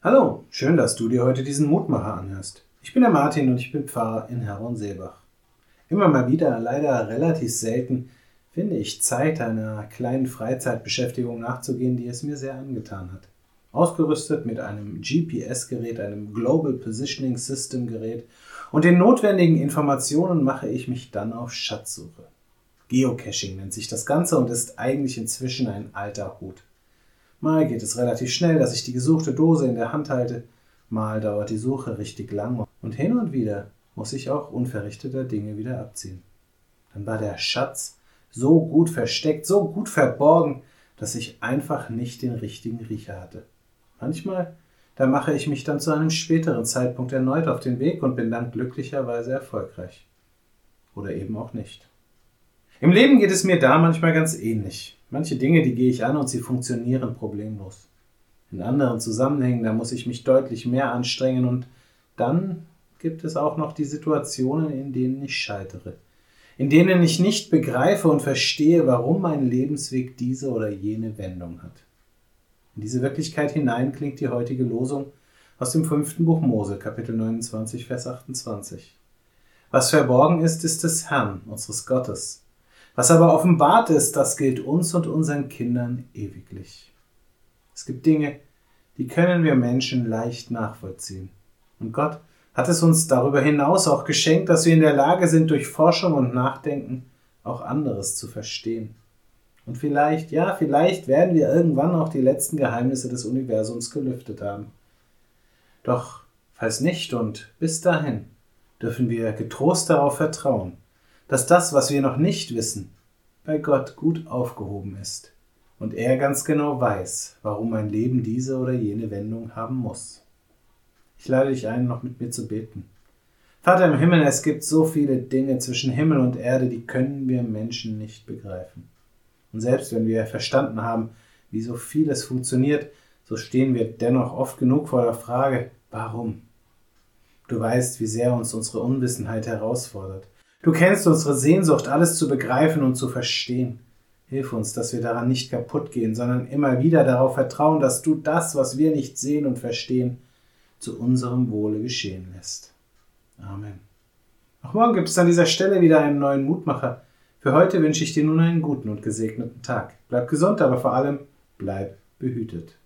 Hallo, schön, dass du dir heute diesen Mutmacher anhörst. Ich bin der Martin und ich bin Pfarrer in Herron-Seebach. Immer mal wieder, leider relativ selten, finde ich Zeit, einer kleinen Freizeitbeschäftigung nachzugehen, die es mir sehr angetan hat. Ausgerüstet mit einem GPS-Gerät, einem Global Positioning System Gerät und den notwendigen Informationen mache ich mich dann auf Schatzsuche. Geocaching nennt sich das Ganze und ist eigentlich inzwischen ein alter Hut. Mal geht es relativ schnell, dass ich die gesuchte Dose in der Hand halte, mal dauert die Suche richtig lang und hin und wieder muss ich auch unverrichteter Dinge wieder abziehen. Dann war der Schatz so gut versteckt, so gut verborgen, dass ich einfach nicht den richtigen Riecher hatte. Manchmal, da mache ich mich dann zu einem späteren Zeitpunkt erneut auf den Weg und bin dann glücklicherweise erfolgreich. Oder eben auch nicht. Im Leben geht es mir da manchmal ganz ähnlich. Manche Dinge, die gehe ich an und sie funktionieren problemlos. In anderen Zusammenhängen, da muss ich mich deutlich mehr anstrengen und dann gibt es auch noch die Situationen, in denen ich scheitere, in denen ich nicht begreife und verstehe, warum mein Lebensweg diese oder jene Wendung hat. In diese Wirklichkeit hinein klingt die heutige Losung aus dem fünften Buch Mose, Kapitel 29, Vers 28. Was verborgen ist, ist des Herrn, unseres Gottes, was aber offenbart ist, das gilt uns und unseren Kindern ewiglich. Es gibt Dinge, die können wir Menschen leicht nachvollziehen. Und Gott hat es uns darüber hinaus auch geschenkt, dass wir in der Lage sind, durch Forschung und Nachdenken auch anderes zu verstehen. Und vielleicht, ja, vielleicht werden wir irgendwann auch die letzten Geheimnisse des Universums gelüftet haben. Doch falls nicht und bis dahin dürfen wir getrost darauf vertrauen, dass das, was wir noch nicht wissen, bei Gott gut aufgehoben ist und er ganz genau weiß, warum mein Leben diese oder jene Wendung haben muss. Ich lade dich ein, noch mit mir zu beten. Vater im Himmel, es gibt so viele Dinge zwischen Himmel und Erde, die können wir Menschen nicht begreifen. Und selbst wenn wir verstanden haben, wie so vieles funktioniert, so stehen wir dennoch oft genug vor der Frage, warum? Du weißt, wie sehr uns unsere Unwissenheit herausfordert. Du kennst unsere Sehnsucht, alles zu begreifen und zu verstehen. Hilf uns, dass wir daran nicht kaputt gehen, sondern immer wieder darauf vertrauen, dass du das, was wir nicht sehen und verstehen, zu unserem Wohle geschehen lässt. Amen. Auch morgen gibt es an dieser Stelle wieder einen neuen Mutmacher. Für heute wünsche ich dir nun einen guten und gesegneten Tag. Bleib gesund, aber vor allem bleib behütet.